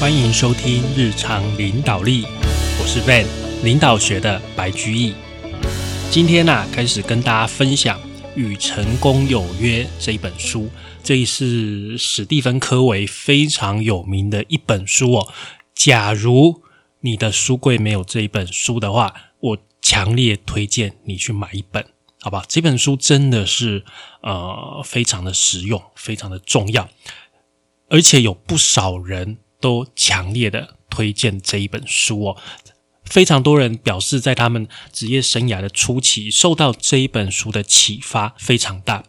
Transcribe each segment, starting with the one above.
欢迎收听日常领导力，我是 Van，领导学的白居易。今天呢、开始跟大家分享《与成功有约》这一本书，这是史蒂芬·科维非常有名的一本书哦。假如你的书柜没有这一本书的话，我强烈推荐你去买一本，好吧？这本书真的是呃非常的实用，非常的重要，而且有不少人都强烈的推荐这一本书哦。非常多人表示，在他们职业生涯的初期，受到这一本书的启发非常大。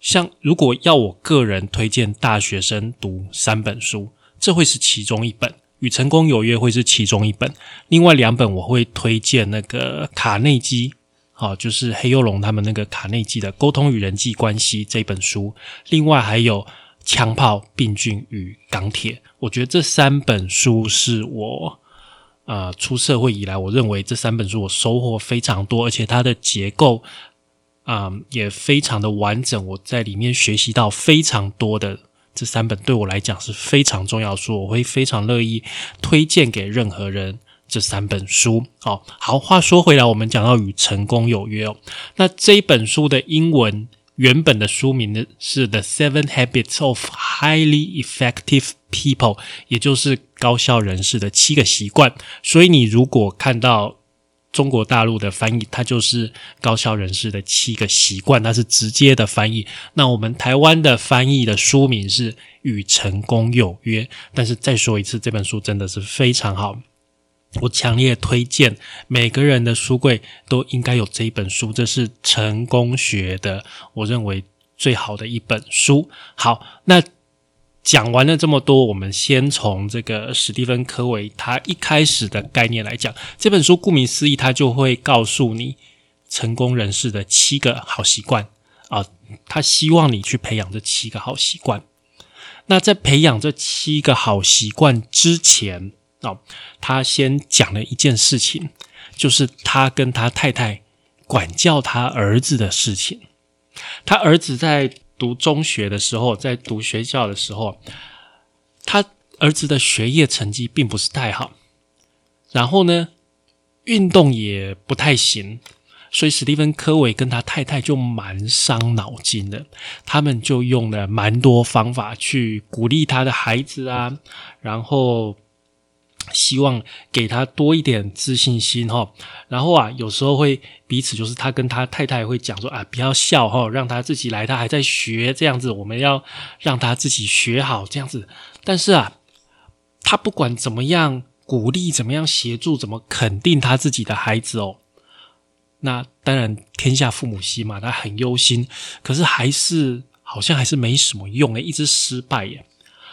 像如果要我个人推荐大学生读三本书，这会是其中一本，《与成功有约》会是其中一本。另外两本我会推荐那个卡内基，好、就是黑幼龙他们那个卡内基的《沟通与人际关系》这本书。另外还有《枪炮、病菌与钢铁》，我觉得这三本书是我。呃，出社会以来，我认为这三本书我收获非常多，而且它的结构啊、也非常的完整。我在里面学习到非常多的这三本对我来讲是非常重要的书，我会非常乐意推荐给任何人这三本书。哦，好，话说回来，我们讲到与成功有约哦，那这一本书的英文原本的书名呢是《The Seven Habits of Highly Effective People》，也就是高效人士的七个习惯。所以你如果看到中国大陆的翻译，它就是高效人士的七个习惯，它是直接的翻译。那我们台湾的翻译的书名是《与成功有约》，但是再说一次，这本书真的是非常好。我强烈推荐每个人的书柜都应该有这一本书，这是成功学的，我认为最好的一本书。好，那讲完了这么多，我们先从这个史蒂芬·科维他一开始的概念来讲，这本书顾名思义，他就会告诉你成功人士的七个好习惯啊，他希望你去培养这七个好习惯。那在培养这七个好习惯之前，哦，他先讲了一件事情，就是他跟他太太管教他儿子的事情。他儿子在读中学的时候，在读学校的时候，他儿子的学业成绩并不是太好，然后呢，运动也不太行，所以史蒂芬·科维跟他太太就蛮伤脑筋的。他们就用了蛮多方法去鼓励他的孩子啊，然后希望给他多一点自信心哈。然后啊，有时候会彼此就是他跟他太太会讲说啊，不要笑哈，让他自己来，他还在学这样子，我们要让他自己学好这样子。但是啊，他不管怎么样鼓励，怎么样协助，怎么肯定他自己的孩子哦。那当然，天下父母心嘛，他很忧心，可是还是好像还是没什么用诶，一直失败耶。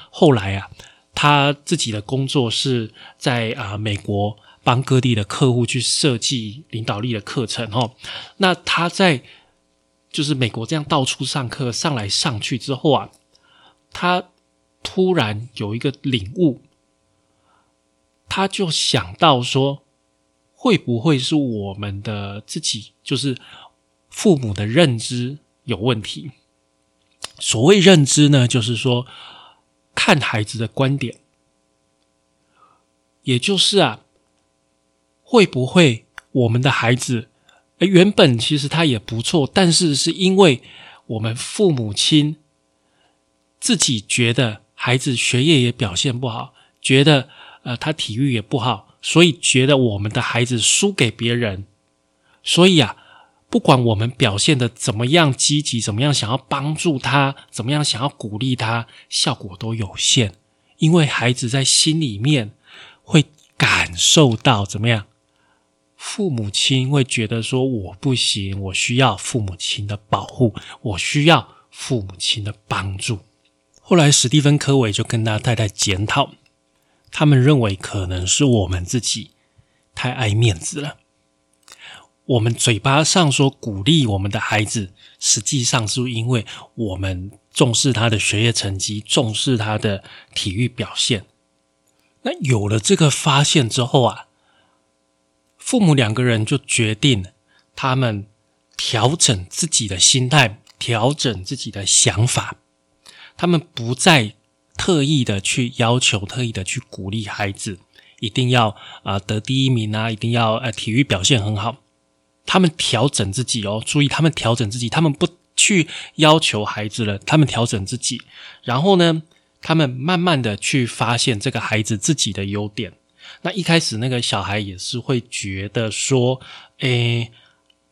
后来啊，他自己的工作是在啊、美国帮各地的客户去设计领导力的课程哦。那他在就是美国这样到处上课，上来上去之后啊，他突然有一个领悟，他就想到说，会不会是我们的自己就是父母的认知有问题？所谓认知呢，就是说看孩子的观点，也就是啊，会不会我们的孩子，诶原本其实他也不错，但是是因为我们父母亲自己觉得孩子学业也表现不好，觉得呃他体育也不好，所以觉得我们的孩子输给别人，所以啊，不管我们表现的怎么样积极，怎么样想要帮助他，怎么样想要鼓励他，效果都有限，因为孩子在心里面会感受到怎么样，父母亲会觉得说我不行，我需要父母亲的保护，我需要父母亲的帮助。后来史蒂芬·科维就跟他太太检讨，他们认为可能是我们自己太爱面子了。我们嘴巴上说鼓励我们的孩子，实际上是因为我们重视他的学业成绩，重视他的体育表现。那有了这个发现之后啊，父母两个人就决定，他们调整自己的心态，调整自己的想法。他们不再特意的去要求、特意的去鼓励孩子，一定要啊得第一名啊，一定要呃体育表现很好。他们调整自己哦，注意他们调整自己，他们不去要求孩子了，他们调整自己，然后呢，他们慢慢的去发现这个孩子自己的优点。那一开始那个小孩也是会觉得说，诶，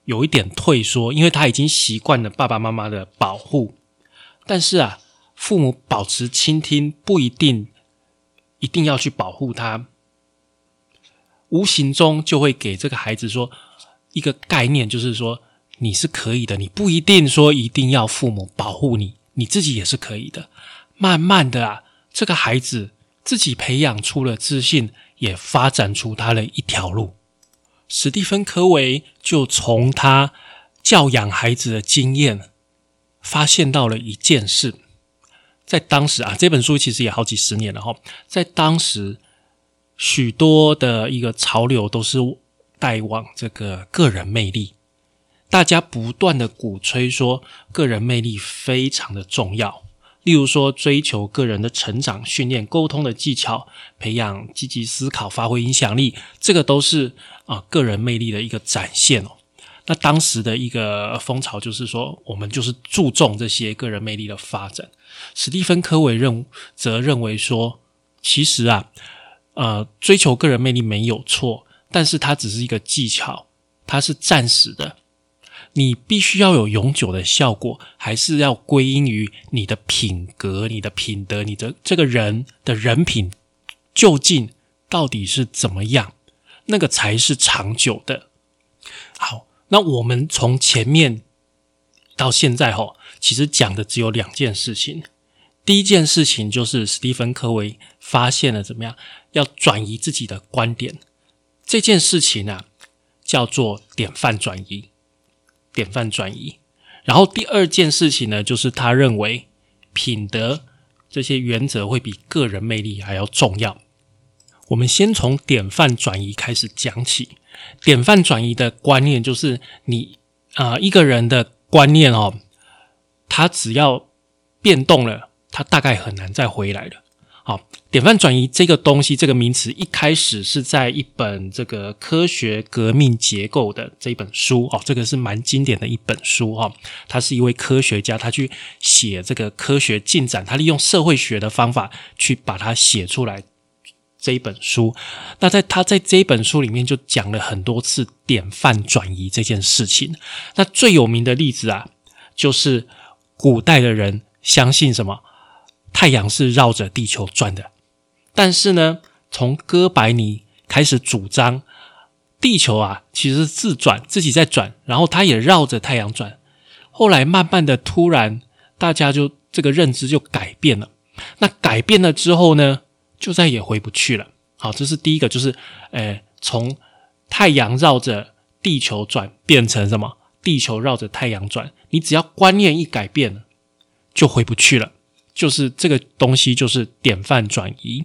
有一点退缩，因为他已经习惯了爸爸妈妈的保护。但是啊，父母保持倾听，不一定一定要去保护他，无形中就会给这个孩子说。一个概念就是说，你是可以的，你不一定说一定要父母保护你，你自己也是可以的。慢慢的啊，这个孩子自己培养出了自信，也发展出他的一条路。史蒂芬·科维就从他教养孩子的经验，发现到了一件事，在当时啊，这本书其实也好几十年了哈，在当时许多的一个潮流都是。带往这个个人魅力，大家不断的鼓吹说个人魅力非常的重要。例如说，追求个人的成长、训练沟通的技巧、培养积极思考、发挥影响力，这个都是啊个人魅力的一个展现哦。那当时的一个风潮就是说，我们就是注重这些个人魅力的发展。史蒂芬·科维认则认为说，其实啊，呃，追求个人魅力没有错。但是它只是一个技巧，它是暂时的。你必须要有永久的效果，还是要归因于你的品格、你的品德、你的这个人的人品究竟到底是怎么样？那个才是长久的。好，那我们从前面到现在哈，其实讲的只有两件事情。第一件事情就是史蒂芬·科维发现了怎么样，要转移自己的观点。这件事情呢，叫做典范转移，典范转移。然后第二件事情呢，就是他认为品德这些原则会比个人魅力还要重要。我们先从典范转移开始讲起。典范转移的观念就是你啊，一个人的观念哦，他只要变动了，他大概很难再回来了。好，典范转移这个东西，这个名词一开始是在一本这个科学革命结构的这本书哦，这个是蛮经典的一本书哈。他是一位科学家，他去写这个科学进展，他利用社会学的方法去把它写出来这一本书。那在他在这一本书里面就讲了很多次典范转移这件事情。那最有名的例子啊，就是古代的人相信什么？太阳是绕着地球转的，但是呢，从哥白尼开始主张地球啊，其实是自转，自己在转，然后它也绕着太阳转。后来慢慢的，突然大家就这个认知就改变了。那改变了之后呢，就再也回不去了。好，这是第一个，就是诶，从太阳绕着地球转变成什么？地球绕着太阳转。你只要观念一改变，就回不去了。就是这个东西，就是典范转移。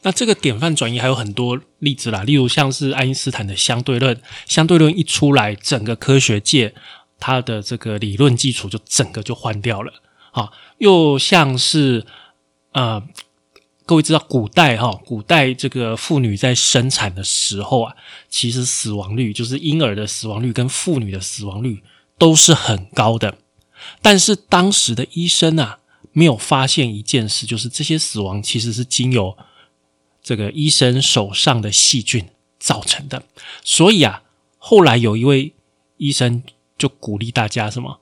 那这个典范转移还有很多例子啦，例如像是爱因斯坦的相对论，相对论一出来，整个科学界它的这个理论基础就整个就换掉了。啊，又像是呃，各位知道古代哈，古代这个妇女在生产的时候啊，其实死亡率就是婴儿的死亡率跟妇女的死亡率都是很高的，但是当时的医生啊。没有发现一件事，就是这些死亡其实是经由这个医生手上的细菌造成的。所以啊，后来有一位医生就鼓励大家什么：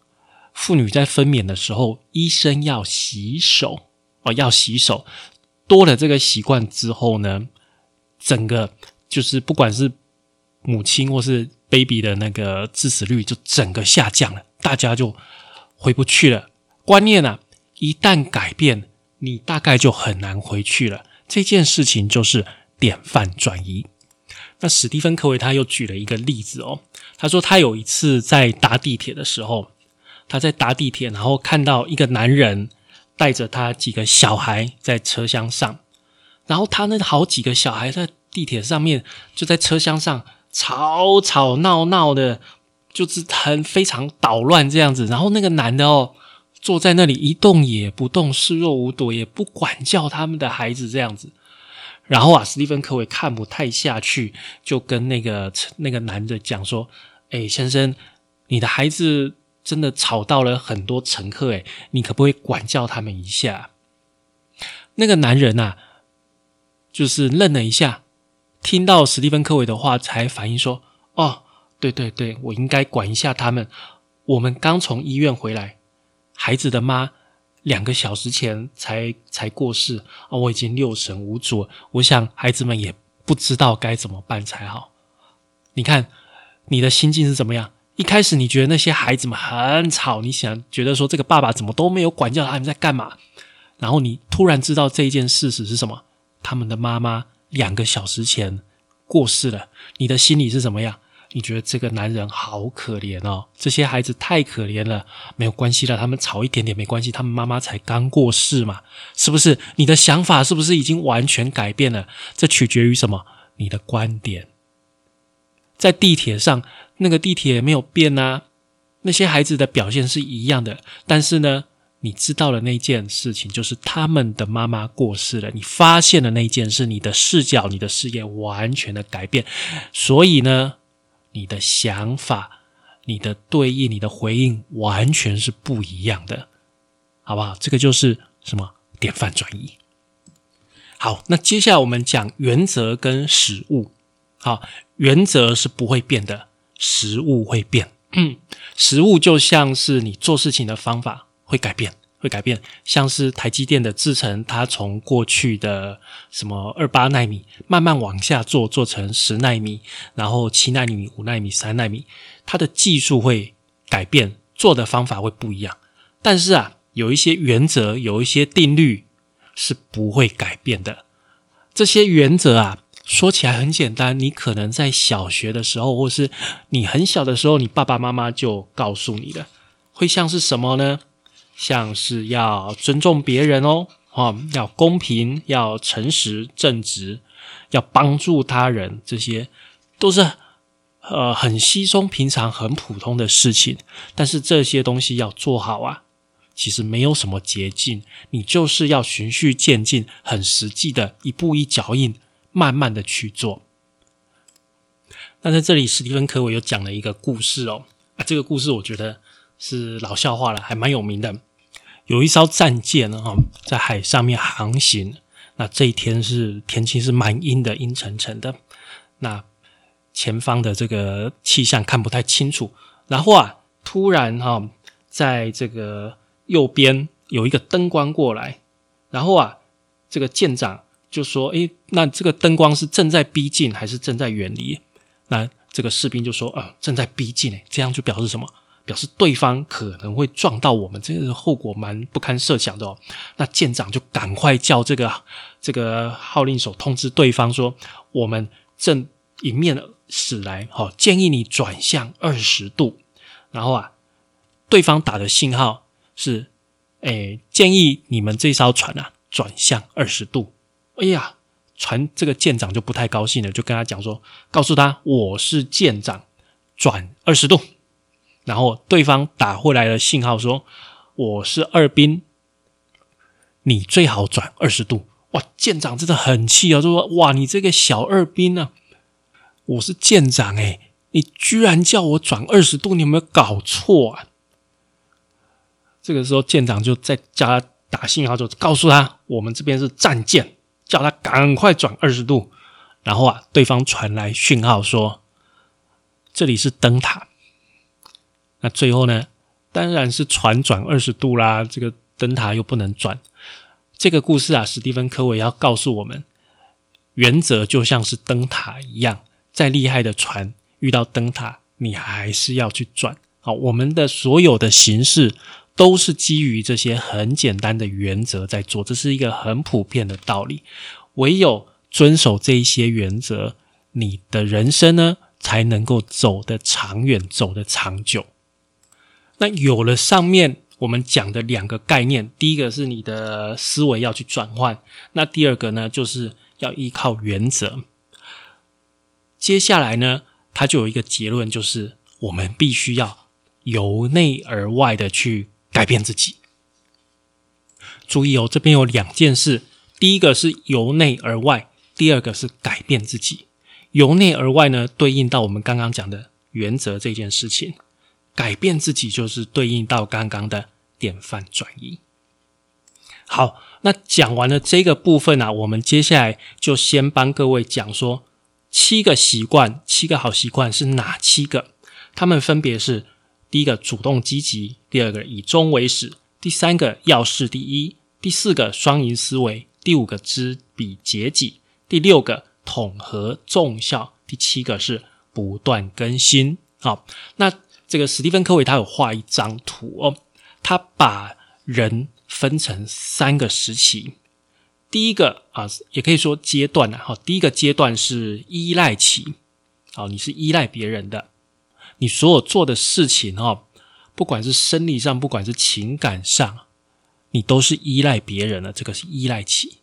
妇女在分娩的时候，医生要洗手哦，要洗手。多了这个习惯之后呢，整个就是不管是母亲或是 baby 的那个致死率就整个下降了，大家就回不去了。观念啊。一旦改变，你大概就很难回去了。这件事情就是典范转移。那史蒂芬·科维他又举了一个例子哦，他说他有一次在搭地铁的时候，他在搭地铁，然后看到一个男人带着他几个小孩在车厢上，然后他那好几个小孩在地铁上面就在车厢上吵吵闹闹的，就是很非常捣乱这样子。然后那个男的哦。坐在那里一动也不动，视若无睹，也不管教他们的孩子这样子。然后啊，史蒂芬·科维看不太下去，就跟那个那个男的讲说：“哎，先生，你的孩子真的吵到了很多乘客，哎，你可不可以管教他们一下？”那个男人呐，就是愣了一下，听到史蒂芬·科维的话，才反应说：“哦，对对对，我应该管一下他们。我们刚从医院回来，孩子的妈。”两个小时前才才过世啊！我已经六神无主，我想孩子们也不知道该怎么办才好。你看你的心境是怎么样？一开始你觉得那些孩子们很吵，你想觉得说这个爸爸怎么都没有管教他们在干嘛？然后你突然知道这一件事实是什么？他们的妈妈两个小时前过世了，你的心里是怎么样？你觉得这个男人好可怜哦，这些孩子太可怜了。没有关系的，他们吵一点点没关系，他们妈妈才刚过世嘛，是不是？你的想法是不是已经完全改变了？这取决于什么？你的观点。在地铁上，那个地铁没有变啊，那些孩子的表现是一样的。但是呢，你知道了那件事情，就是他们的妈妈过世了。你发现了那件事，你的视角、你的视野完全的改变。所以呢？你的想法、你的对应、你的回应，完全是不一样的，好不好？这个就是什么典范转移。好，那接下来我们讲原则跟实物。好，原则是不会变的，实物会变。嗯，实物就像是你做事情的方法会改变。会改变，像是台积电的制程，它从过去的什么二八纳米慢慢往下做，做成十纳米，然后七纳米、五纳米、三纳米，它的技术会改变，做的方法会不一样。但是啊，有一些原则，有一些定律是不会改变的。这些原则啊，说起来很简单，你可能在小学的时候，或是你很小的时候，你爸爸妈妈就告诉你了，会像是什么呢？像是要尊重别人哦，啊，要公平，要诚实正直，要帮助他人，这些都是呃很稀松平常、很普通的事情。但是这些东西要做好啊，其实没有什么捷径，你就是要循序渐进，很实际的一步一脚印，慢慢的去做。那在这里，史蒂芬·科维又讲了一个故事哦，啊，这个故事我觉得。是老笑话了，还蛮有名的。有一艘战舰呢，哈，在海上面航行。那这一天是天气是蛮阴的，阴沉沉的。那前方的这个气象看不太清楚。然后啊，突然哈，在这个右边有一个灯光过来。然后啊，这个舰长就说：“诶，那这个灯光是正在逼近还是正在远离？”那这个士兵就说：“啊，正在逼近。”诶，这样就表示什么？表示对方可能会撞到我们，这个后果蛮不堪设想的哦。那舰长就赶快叫这个这个号令手通知对方说：“我们正迎面驶来，好，建议你转向二十度。”然后啊，对方打的信号是：“哎，建议你们这艘船啊转向二十度。”哎呀，船这个舰长就不太高兴了，就跟他讲说：“告诉他我是舰长，转二十度。”然后对方打回来的信号说：“我是二兵，你最好转二十度。”哇，舰长真的很气啊，就说：“哇，你这个小二兵啊，我是舰长哎，你居然叫我转二十度，你有没有搞错啊？”这个时候舰长就在叫他打信号，就告诉他：“我们这边是战舰，叫他赶快转二十度。”然后啊，对方传来讯号说：“这里是灯塔。”那最后呢？当然是船转二十度啦，这个灯塔又不能转。这个故事啊，史蒂芬·科维要告诉我们，原则就像是灯塔一样，再厉害的船遇到灯塔，你还是要去转。好，我们的所有的形式都是基于这些很简单的原则在做，这是一个很普遍的道理。唯有遵守这一些原则，你的人生呢，才能够走得长远，走得长久。那有了上面我们讲的两个概念，第一个是你的思维要去转换，那第二个呢，就是要依靠原则。接下来呢，它就有一个结论，就是我们必须要由内而外的去改变自己。注意哦，这边有两件事，第一个是由内而外，第二个是改变自己。由内而外呢，对应到我们刚刚讲的原则这件事情；改变自己就是对应到刚刚的典范转移。好，那讲完了这个部分啊，我们接下来就先帮各位讲说七个习惯，七个好习惯是哪七个？他们分别是：第一个主动积极，第二个以终为始，第三个要事第一，第四个双赢思维，第五个知彼解己，第六个统合众效，第七个是不断更新。好，那这个史蒂芬·科维他有画一张图哦，他把人。分成三个时期，第一个啊，也可以说阶段呢。好，第一个阶段是依赖期，好，你是依赖别人的，你所有做的事情哦，不管是生理上，不管是情感上，你都是依赖别人的，这个是依赖期。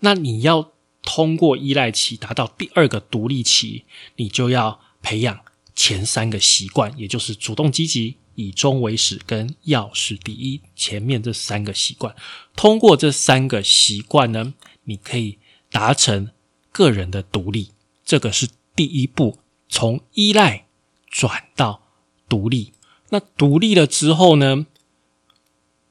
那你要通过依赖期达到第二个独立期，你就要培养前三个习惯，也就是主动积极。以终为始，跟要事第一，前面这三个习惯，通过这三个习惯呢，你可以达成个人的独立。这个是第一步，从依赖转到独立。那独立了之后呢，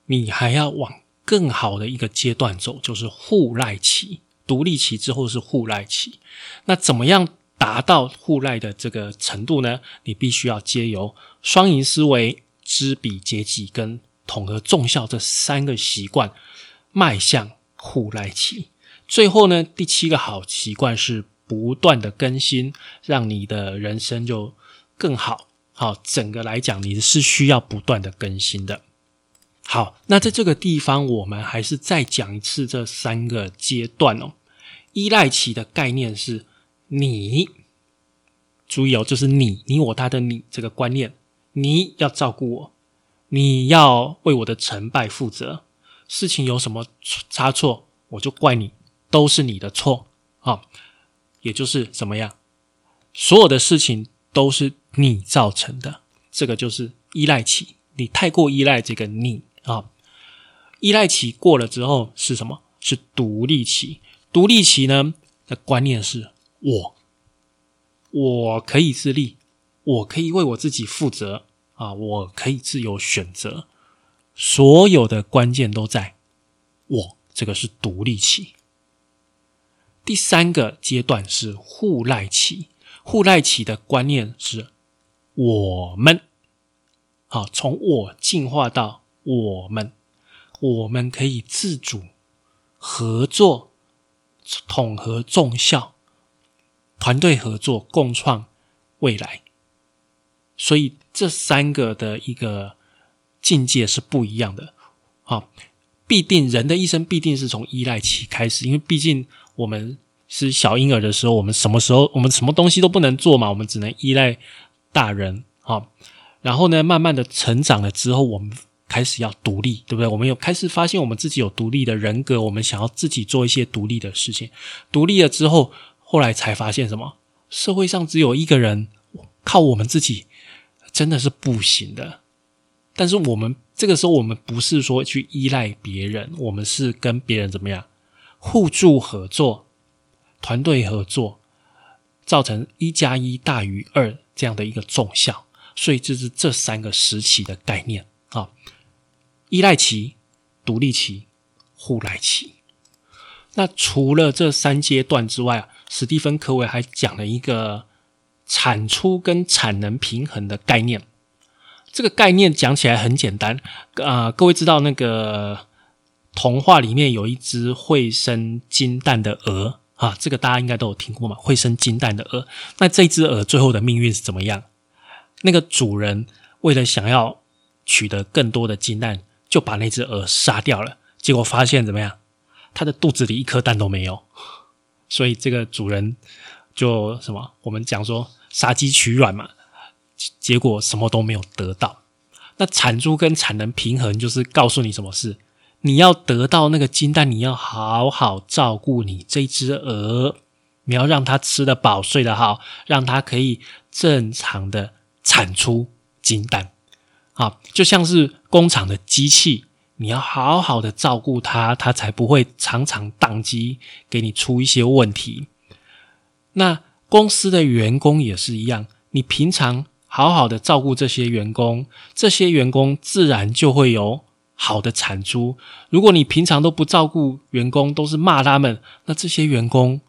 你还要往更好的一个阶段走，就是互赖期。独立期之后是互赖期。那怎么样？达到互赖的这个程度呢，你必须要借由双赢思维、知彼解己跟统合众效这三个习惯，迈向互赖期。最后呢，第七个好习惯是不断的更新，让你的人生就更好。好，整个来讲，你是需要不断的更新的。好，那在这个地方，我们还是再讲一次这三个阶段哦。依赖期的概念是。你注意哦，就是你、你、我、他的你这个观念，你要照顾我，你要为我的成败负责。事情有什么差错，我就怪你，都是你的错啊！也就是怎么样，所有的事情都是你造成的，这个就是依赖期。你太过依赖这个你啊，依赖期过了之后是什么？是独立期。独立期呢的观念是。我，我可以自立，我可以为我自己负责啊！我可以自由选择，所有的关键都在我。这个是独立期。第三个阶段是互赖期，互赖期的观念是我们，好，从我进化到我们，我们可以自主合作，统合众效。团队合作，共创未来。所以这三个的一个境界是不一样的。好，必定人的一生必定是从依赖期开始，因为毕竟我们是小婴儿的时候，我们什么时候我们什么东西都不能做嘛，我们只能依赖大人。好，然后呢，慢慢的成长了之后，我们开始要独立，对不对？我们有开始发现我们自己有独立的人格，我们想要自己做一些独立的事情。独立了之后。后来才发现，什么社会上只有一个人靠我们自己真的是不行的。但是我们这个时候，我们不是说去依赖别人，我们是跟别人怎么样互助合作、团队合作，造成一加一大于二这样的一个重效。所以，这是这三个时期的概念啊：依赖期、独立期、互赖期。那除了这三阶段之外啊。史蒂芬·科维还讲了一个产出跟产能平衡的概念。这个概念讲起来很简单啊，各位知道那个童话里面有一只会生金蛋的鹅啊，这个大家应该都有听过嘛？会生金蛋的鹅，那这只鹅最后的命运是怎么样？那个主人为了想要取得更多的金蛋，就把那只鹅杀掉了。结果发现怎么样？它的肚子里一颗蛋都没有。所以这个主人就什么？我们讲说杀鸡取卵嘛，结果什么都没有得到。那产出跟产能平衡，就是告诉你什么事？你要得到那个金蛋，你要好好照顾你这只鹅，你要让它吃得饱、睡得好，让它可以正常的产出金蛋。啊，就像是工厂的机器，你要好好的照顾他，他才不会常常宕机，给你出一些问题。那公司的员工也是一样，你平常好好的照顾这些员工，这些员工自然就会有好的产出。如果你平常都不照顾员工，都是骂他们，那这些员工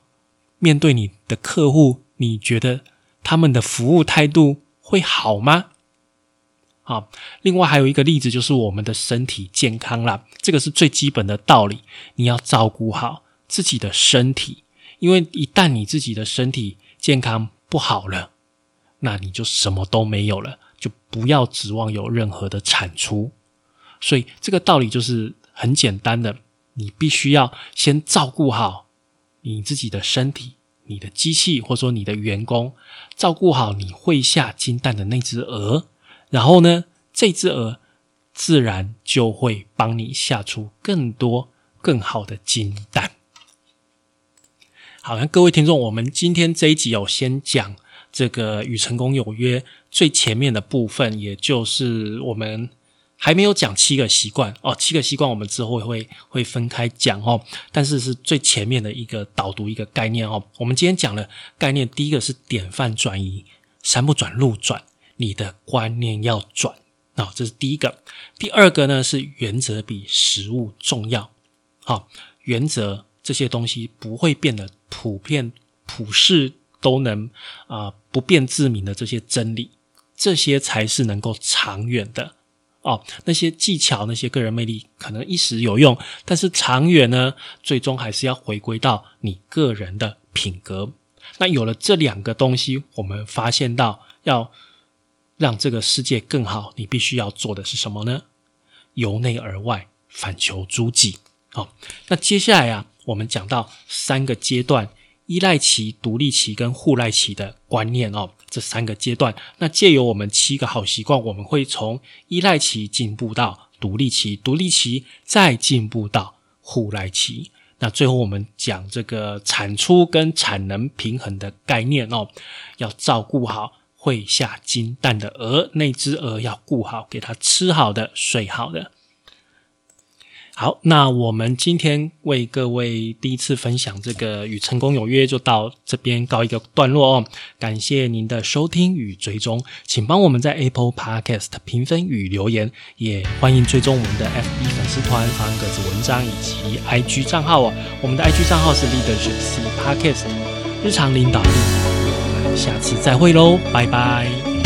面对你的客户，你觉得他们的服务态度会好吗？好，另外还有一个例子就是我们的身体健康啦，这个是最基本的道理，你要照顾好自己的身体，因为一旦你自己的身体健康不好了，那你就什么都没有了，就不要指望有任何的产出。所以这个道理就是很简单的，你必须要先照顾好你自己的身体，你的机器或者说你的员工，照顾好你会下金蛋的那只鹅。然后呢，这只鹅自然就会帮你下出更多更好的金蛋。好，那各位听众，我们今天这一集有先讲这个与成功有约最前面的部分，也就是我们还没有讲七个习惯哦。七个习惯我们之后会会分开讲哦，但是是最前面的一个导读一个概念哦。我们今天讲的概念，第一个是典范转移，山不转路转。你的观念要转啊，这是第一个。第二个呢是原则比实物重要。好，原则这些东西不会变得普遍、普世都能啊不变自明的这些真理，这些才是能够长远的哦。那些技巧、那些个人魅力可能一时有用，但是长远呢，最终还是要回归到你个人的品格。那有了这两个东西，我们发现到要。让这个世界更好，你必须要做的是什么呢？由内而外，反求诸己。好，那接下来啊，我们讲到三个阶段：依赖期、独立期跟互赖期的观念哦。这三个阶段，那借由我们七个好习惯，我们会从依赖期进步到独立期，独立期再进步到互赖期。那最后我们讲这个产出跟产能平衡的概念哦，要照顾好。会下金蛋的鹅，那只鹅要顾好，给它吃好的，睡好的。好，那我们今天为各位第一次分享这个与成功有约，就到这边告一个段落哦。感谢您的收听与追踪，请帮我们在 Apple Podcast 评分与留言，也欢迎追踪我们的 FB 粉丝团、方格子文章以及 IG 账号哦。我们的 IG 账号是 Leadership C Podcast 日常领导力。下次再会喽，拜拜。